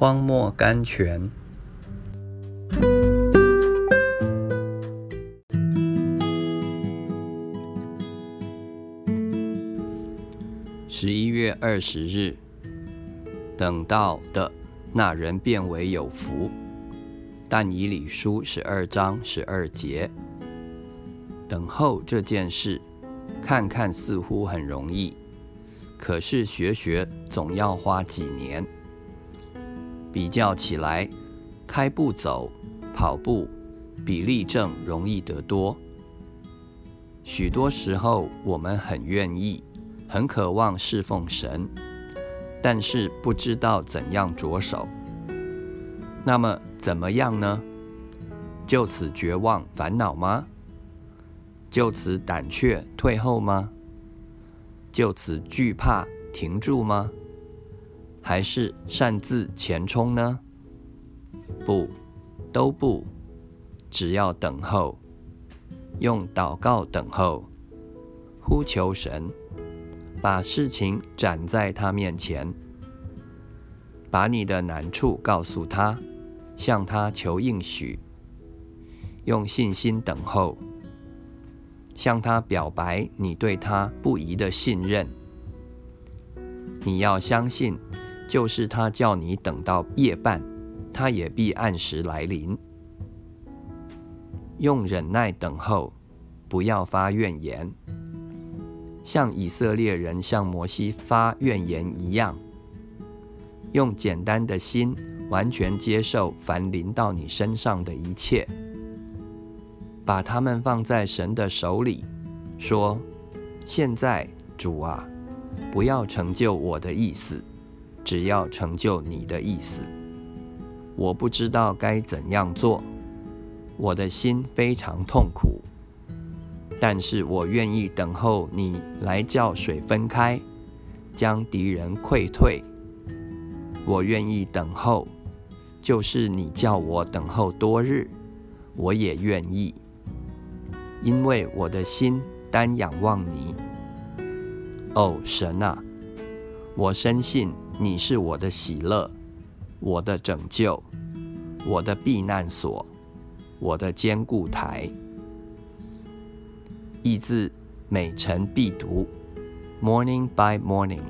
荒漠甘泉。十一月二十日，等到的那人变为有福。但以理书十二章十二节，等候这件事，看看似乎很容易，可是学学总要花几年。比较起来，开步走、跑步比立正容易得多。许多时候，我们很愿意。很渴望侍奉神，但是不知道怎样着手。那么怎么样呢？就此绝望、烦恼吗？就此胆怯、退后吗？就此惧怕、停住吗？还是擅自前冲呢？不，都不。只要等候，用祷告等候，呼求神。把事情展在他面前，把你的难处告诉他，向他求应许，用信心等候，向他表白你对他不疑的信任。你要相信，就是他叫你等到夜半，他也必按时来临。用忍耐等候，不要发怨言。像以色列人向摩西发怨言一样，用简单的心完全接受凡临到你身上的一切，把他们放在神的手里，说：“现在，主啊，不要成就我的意思，只要成就你的意思。我不知道该怎样做，我的心非常痛苦。”但是我愿意等候你来叫水分开，将敌人溃退。我愿意等候，就是你叫我等候多日，我也愿意，因为我的心单仰望你。哦，神啊，我深信你是我的喜乐，我的拯救，我的避难所，我的坚固台。意字每晨必读，Morning by morning。